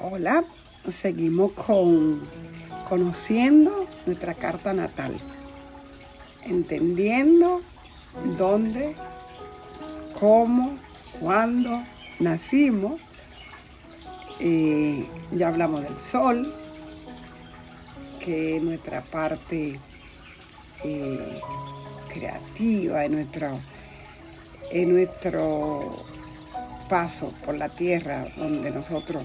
Hola, seguimos con conociendo nuestra carta natal, entendiendo dónde, cómo, cuándo nacimos. Eh, ya hablamos del sol, que es nuestra parte eh, creativa, en nuestro, en nuestro paso por la tierra donde nosotros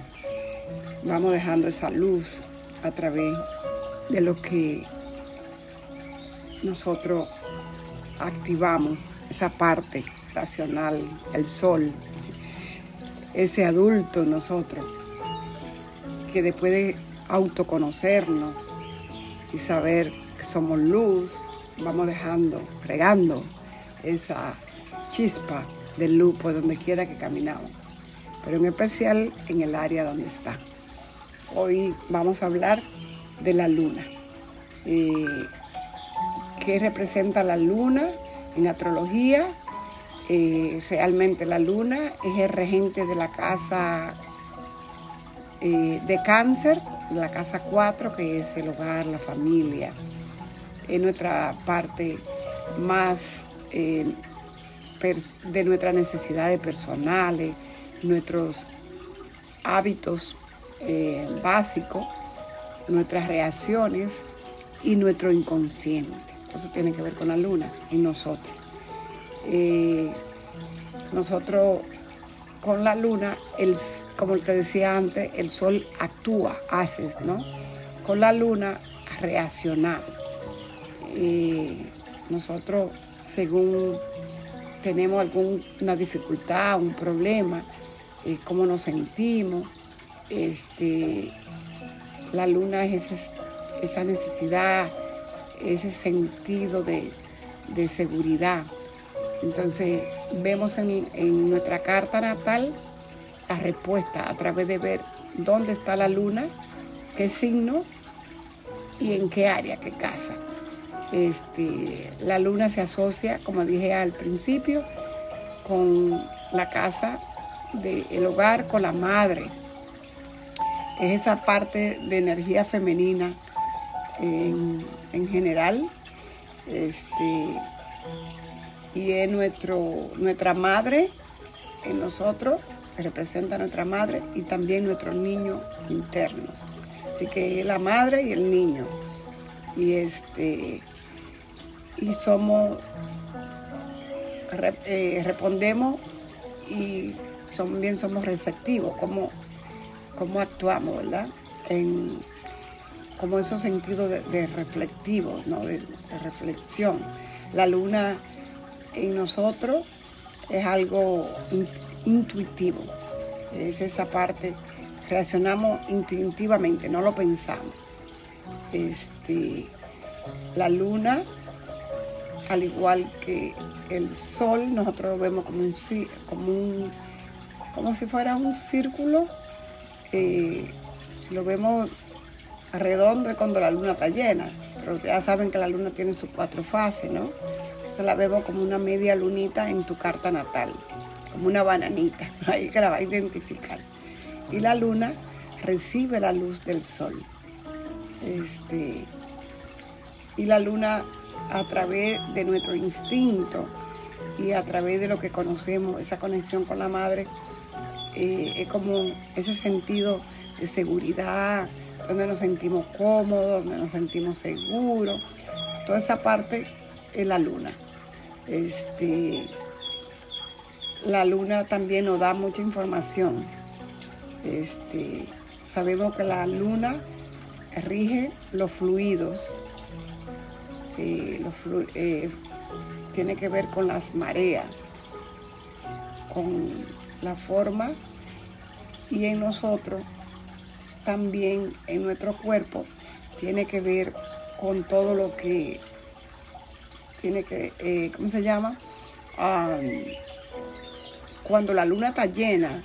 vamos dejando esa luz a través de lo que nosotros activamos, esa parte racional, el sol, ese adulto nosotros, que después de autoconocernos y saber que somos luz, vamos dejando, regando esa chispa de luz por donde quiera que caminamos, pero en especial en el área donde está. Hoy vamos a hablar de la luna. Eh, ¿Qué representa la luna en astrología? Eh, realmente la luna es el regente de la casa eh, de cáncer, la casa 4, que es el hogar, la familia. Es nuestra parte más de nuestras necesidades personales, nuestros hábitos eh, básicos, nuestras reacciones y nuestro inconsciente. Eso tiene que ver con la luna en nosotros. Eh, nosotros con la luna, el, como te decía antes, el sol actúa, haces, ¿no? Con la luna reaccionamos. Eh, nosotros, según tenemos alguna dificultad, un problema, cómo nos sentimos. Este, la luna es esa necesidad, ese sentido de, seguridad. Entonces vemos en, nuestra carta natal la respuesta a través de ver dónde está la luna, qué signo y en qué área, qué casa. Este, la luna se asocia, como dije al principio, con la casa del hogar, con la madre. Es esa parte de energía femenina en, general. Este, y es nuestro, nuestra madre en nosotros, representa a nuestra madre, y también nuestro niño interno. Así que es la madre y el niño. Y este y somos, eh, respondemos y también somos receptivos, como, como actuamos, ¿verdad? En, como esos sentidos de, reflectivo, ¿no? de, reflexión. La luna en nosotros es algo intuitivo, es esa parte, reaccionamos intuitivamente, no lo pensamos. Este, la luna al igual que el sol, nosotros lo vemos como un, como un como si fuera un círculo. Lo vemos redondo cuando la luna está llena, pero ya saben que la luna tiene sus cuatro fases, ¿no? Entonces la vemos como una media lunita en tu carta natal, como una bananita, ahí que la va a identificar. Y la luna recibe la luz del sol. Este, y la luna a través de nuestro instinto y a través de lo que conocemos, esa conexión con la madre, eh, es como ese sentido de seguridad, donde nos sentimos cómodos, donde nos sentimos seguros. Toda esa parte es la luna. Este, la luna también nos da mucha información. Este, sabemos que la luna rige los fluidos, eh, eh, tiene que ver con las mareas, con la forma y en nosotros también en nuestro cuerpo tiene que ver con todo lo que tiene que, eh, ¿cómo se llama? cuando la luna está llena,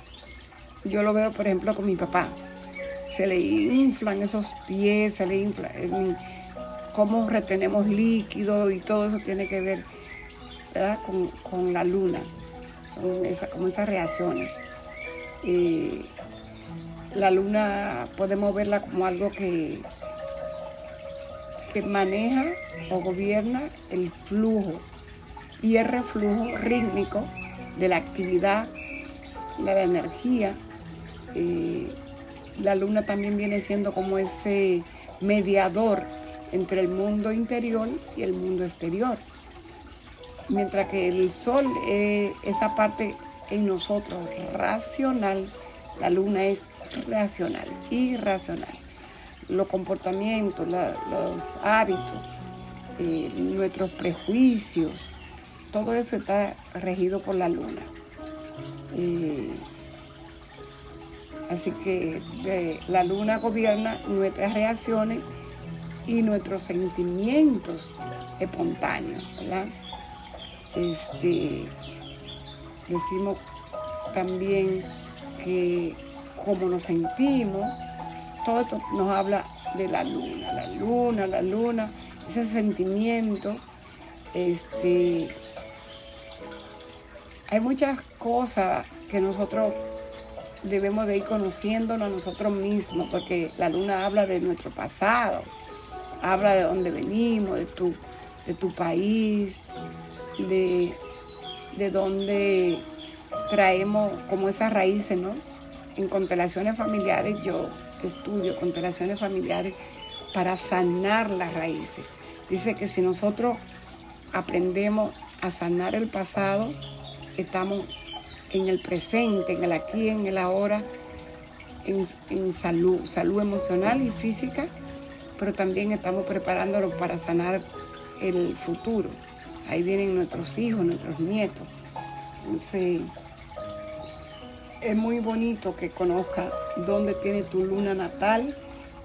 yo lo veo por ejemplo con mi papá, se le inflan esos pies, se le infla, cómo retenemos líquido y todo eso tiene que ver con, la luna. Son como esas reacciones. la luna podemos verla como algo que, que maneja o gobierna el flujo y el reflujo rítmico de la actividad, de la energía. La luna también viene siendo como ese mediador entre el mundo interior y el mundo exterior. Mientras que el sol es esa parte en nosotros racional, la luna es racional, irracional. Los comportamientos, los hábitos, eh, nuestros prejuicios, todo eso está regido por la luna. Eh, así que la luna gobierna nuestras reacciones y nuestros sentimientos espontáneos, ¿verdad? Este, decimos también que como nos sentimos, todo esto nos habla de la luna, la luna, la luna, ese sentimiento, este, hay muchas cosas que nosotros debemos de ir conociéndonos a nosotros mismos, porque la luna habla de nuestro pasado, habla de dónde venimos, de tu, de tu país, de, de dónde traemos como esas raíces, ¿no? En constelaciones familiares yo estudio constelaciones familiares para sanar las raíces. Dice que si nosotros aprendemos a sanar el pasado, estamos en el presente, en el aquí, en el ahora, en, salud, salud emocional y física, pero también estamos preparándonos para sanar el futuro. Ahí vienen nuestros hijos, nuestros nietos. Entonces, es muy bonito que conozca dónde tiene tu luna natal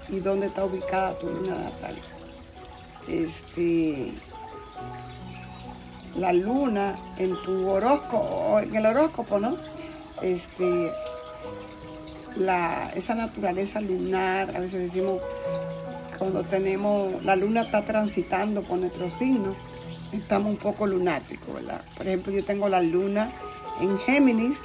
y dónde está ubicada tu luna natal. Este, la luna en tu horóscopo, en el horóscopo, ¿no? Este, la, esa naturaleza lunar, a veces decimos, cuando tenemos, la luna está transitando por nuestro signo, estamos un poco lunáticos, ¿verdad? Por ejemplo, yo tengo la luna en Géminis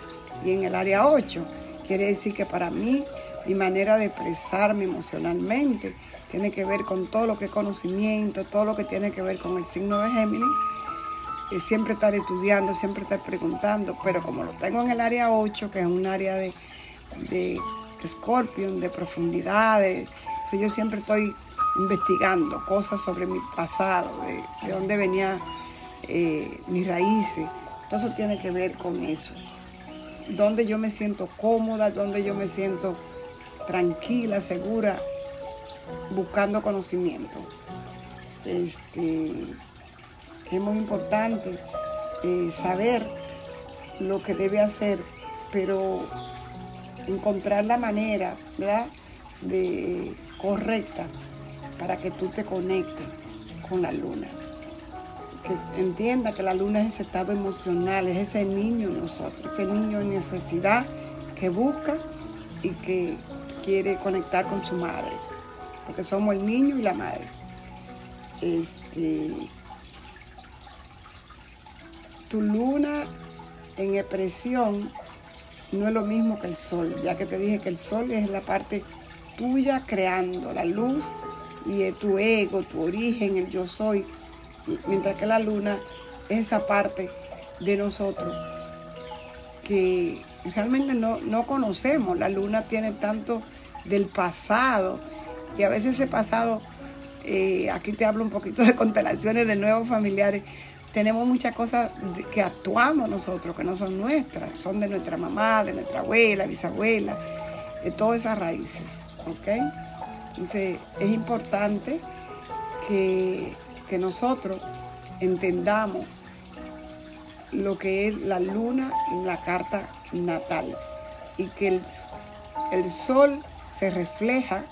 y en el área 8. Quiere decir que para mí, mi manera de expresarme emocionalmente tiene que ver con todo lo que es conocimiento, todo lo que tiene que ver con el signo de Géminis siempre estar estudiando, siempre estar preguntando, pero como lo tengo en el área 8, que es un área de, de Scorpion, de profundidades, yo siempre estoy investigando cosas sobre mi pasado, de, dónde venía eh, mis raíces. Todo eso tiene que ver con eso. Dónde yo me siento cómoda, dónde yo me siento tranquila, segura, buscando conocimiento. Este, es muy importante eh, saber lo que debe hacer, pero encontrar la manera, ¿verdad? De correcta para que tú te conectes con la luna. Que entienda que la luna es ese estado emocional, es ese niño en nosotros, ese niño en necesidad que busca y que quiere conectar con su madre, porque somos el niño y la madre. Este, tu luna en expresión no es lo mismo que el sol, ya que te dije que el sol es la parte tuya creando la luz y tu ego, tu origen, el yo soy, mientras que la luna es esa parte de nosotros que realmente no, no conocemos. La luna tiene tanto del pasado y a veces ese pasado, eh, aquí te hablo un poquito de constelaciones de nuevos familiares, tenemos muchas cosas que actuamos nosotros, que no son nuestras, son de nuestra mamá, de nuestra abuela, bisabuela, de todas esas raíces. ¿ok? Entonces es importante que, nosotros entendamos lo que es la luna en la carta natal y que el, el sol se refleja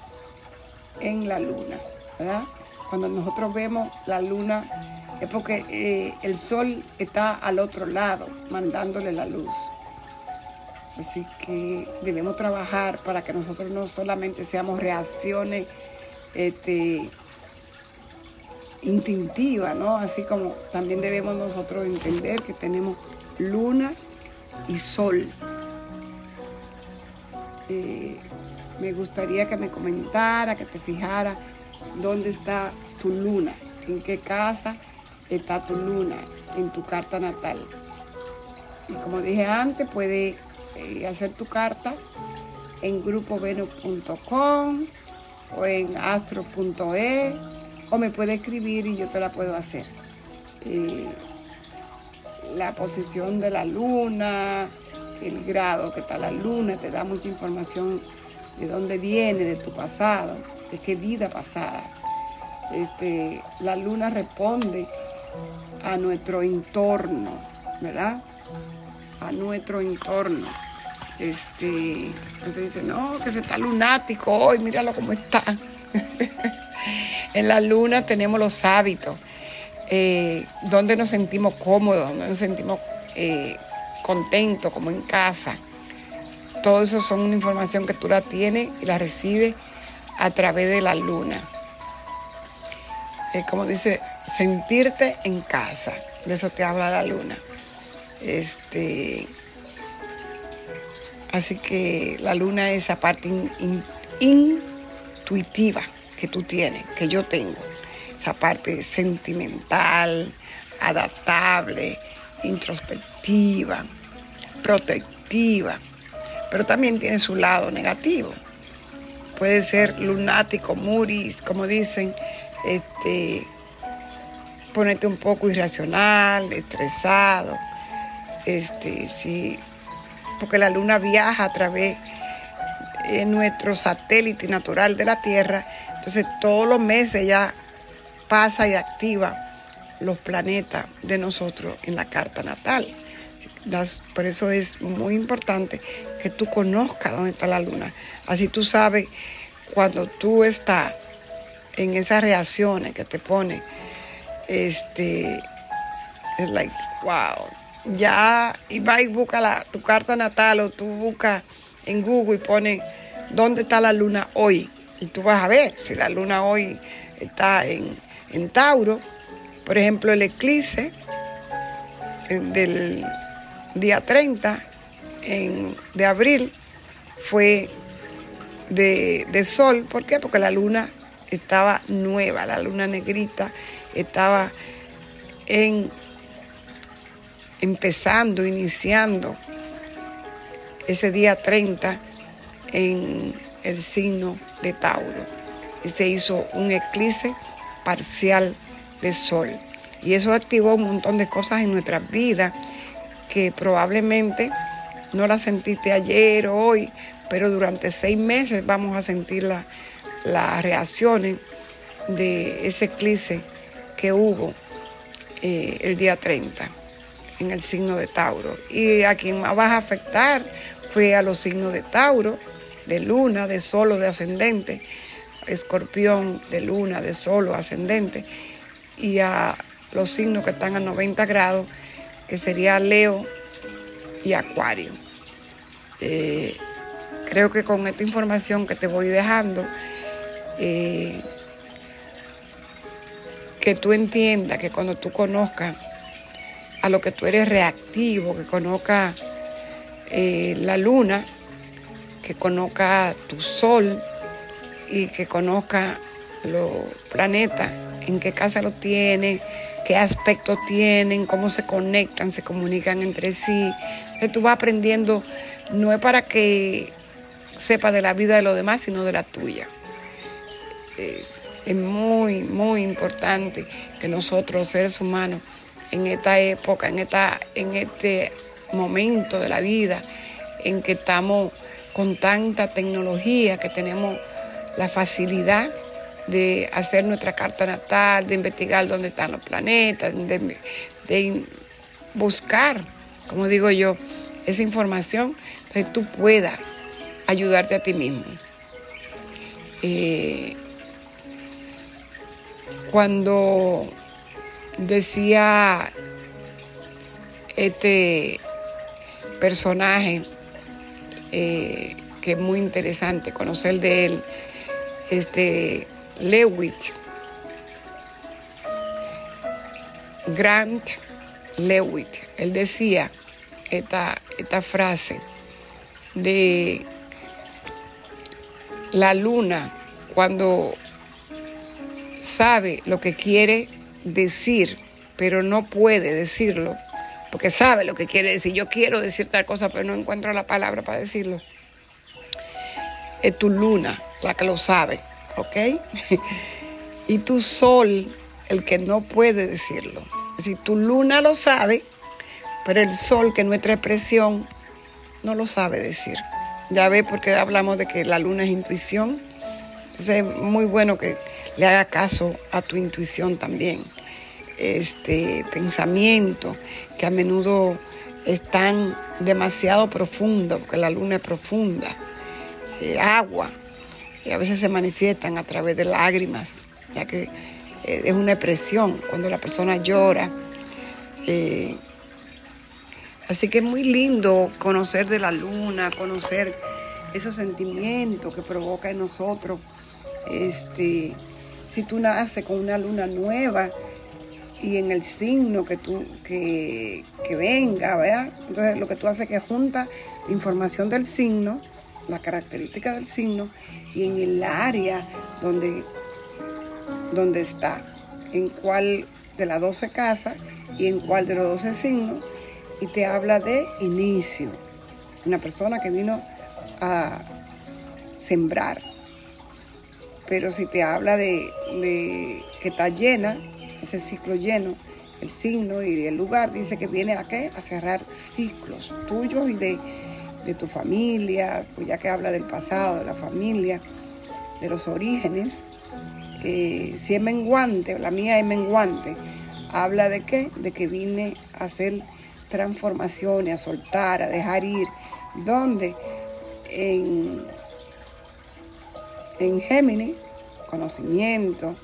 en la luna, ¿verdad? Cuando nosotros vemos la luna es porque eh, el sol está al otro lado, mandándole la luz. Así que debemos trabajar para que nosotros no solamente seamos reacciones este, instintivas, ¿no? Así como también debemos nosotros entender que tenemos luna y sol. Eh, me gustaría que me comentara, que te fijara dónde está tu luna, en qué casa está tu luna en tu carta natal. Y como dije antes, puedes eh, hacer tu carta en grupoveno.com o en astro.e o me puede escribir y yo te la puedo hacer. Eh, la posición de la luna, el grado que está la luna, te da mucha información de dónde viene, de tu pasado, de qué vida pasada. Este, la luna responde a nuestro entorno, ¿verdad? A nuestro entorno. Este, entonces dice, no, que se está lunático hoy, míralo cómo está. en la luna tenemos los hábitos, eh, donde nos sentimos cómodos, donde nos sentimos eh, contentos, como en casa. Todo eso son una información que tú la tienes y la recibes a través de la luna. como dice, sentirte en casa. De eso te habla la luna. Este, así que la luna es esa parte intuitiva que tú tienes, que yo tengo. Esa parte sentimental, adaptable, introspectiva, protectiva pero también tiene su lado negativo. Puede ser lunático, muris, como dicen, este, ponerte un poco irracional, estresado, este, sí, porque la luna viaja a través de nuestro satélite natural de la Tierra, entonces todos los meses ya pasa y activa los planetas de nosotros en la carta natal. Por eso es muy importante que tú conozcas dónde está la luna. Así tú sabes cuando tú estás en esas reacciones que te pone, este, es like, wow, ya, y va y busca tu carta natal o tú buscas en Google y pones dónde está la luna hoy. Y tú vas a ver si la luna hoy está en, en Tauro. Por ejemplo, el eclipse del día 30 de abril fue de, sol. ¿Por qué? Porque la luna estaba nueva, la luna negrita estaba en, empezando, iniciando ese día 30 en el signo de Tauro. Y se hizo un eclipse parcial de sol. Y eso activó un montón de cosas en nuestras vidas que probablemente no la sentiste ayer o hoy, pero durante seis meses vamos a sentir las reacciones de ese eclipse que hubo eh, el día 30 en el signo de Tauro. Y a quien más vas a afectar fue a los signos de Tauro, de luna, de solo, de ascendente, escorpión, de luna, de solo, ascendente, y a los signos que están a 90 grados que sería Leo y Acuario. Eh, creo que con esta información que te voy dejando, eh, que tú entiendas que cuando tú conozcas a lo que tú eres reactivo, que conozcas eh, la luna, que conozcas tu sol y que conozcas los planetas, en qué casa los tienes, qué aspectos tienen, cómo se conectan, se comunican entre sí. que tú vas aprendiendo, no es para que sepas de la vida de los demás, sino de la tuya. Eh, es muy, muy importante que nosotros, seres humanos, en esta época, en, esta, en este momento de la vida, en que estamos con tanta tecnología, que tenemos la facilidad de hacer nuestra carta natal, de investigar dónde están los planetas, de, buscar, como digo yo, esa información, que tú puedas ayudarte a ti mismo. Eh, cuando decía este personaje, eh, que es muy interesante conocer de él, este, Lewitt, Grant Lewitt, él decía esta, esta frase de la luna cuando sabe lo que quiere decir, pero no puede decirlo, porque sabe lo que quiere decir. Yo quiero decir tal cosa, pero no encuentro la palabra para decirlo. Es tu luna la que lo sabe, ¿ok? y tu sol el que no puede decirlo. Decir, tu luna lo sabe, pero el sol, que es nuestra expresión, no lo sabe decir. Ya ve porque hablamos de que la luna es intuición. Entonces es muy bueno que le haga caso a tu intuición también. Este pensamiento que a menudo están demasiado profundos, porque la luna es profunda, eh, agua, y a veces se manifiestan a través de lágrimas, ya que eh, es una expresión cuando la persona llora. Eh, así que es muy lindo conocer de la luna, conocer esos sentimientos que provoca en nosotros. Este, si tú naces con una luna nueva y en el signo que tú que, que venga, ¿verdad? Entonces lo que tú haces es que junta información del signo, la característica del signo y en el área donde, donde está, en cuál de las 12 casas y en cuál de los 12 signos y te habla de inicio. Una persona que vino a sembrar. Pero si te habla de, que está llena, ese ciclo lleno, el signo y el lugar, dice que viene a qué? A cerrar ciclos tuyos y de, tu familia, pues ya que habla del pasado, de la familia, de los orígenes. si es menguante, la mía es menguante, habla de qué? De que vine a hacer transformaciones, a soltar, a dejar ir. ¿Dónde? En Géminis, conocimiento.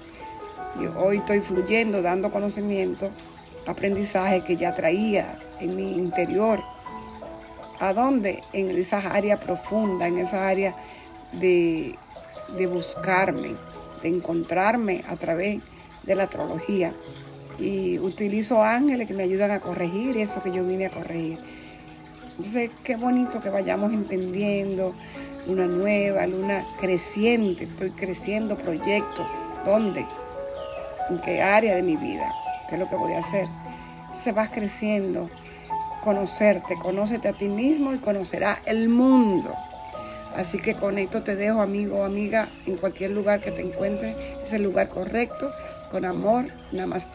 Yo hoy estoy fluyendo, dando conocimiento, aprendizaje que ya traía en mi interior. ¿A dónde? En esas áreas profundas, en esa área de, de buscarme, de encontrarme a través de la astrología. Y utilizo ángeles que me ayudan a corregir eso que yo vine a corregir. Entonces, qué bonito que vayamos entendiendo luna nueva, luna creciente. Estoy creciendo proyectos. ¿Dónde? ¿En qué área de mi vida? ¿Qué es lo que voy a hacer? Se vas creciendo, conocerte, conócete a ti mismo y conocerás el mundo. Así que con esto te dejo, amigo o amiga, en cualquier lugar que te encuentres, es el lugar correcto, con amor, namaste.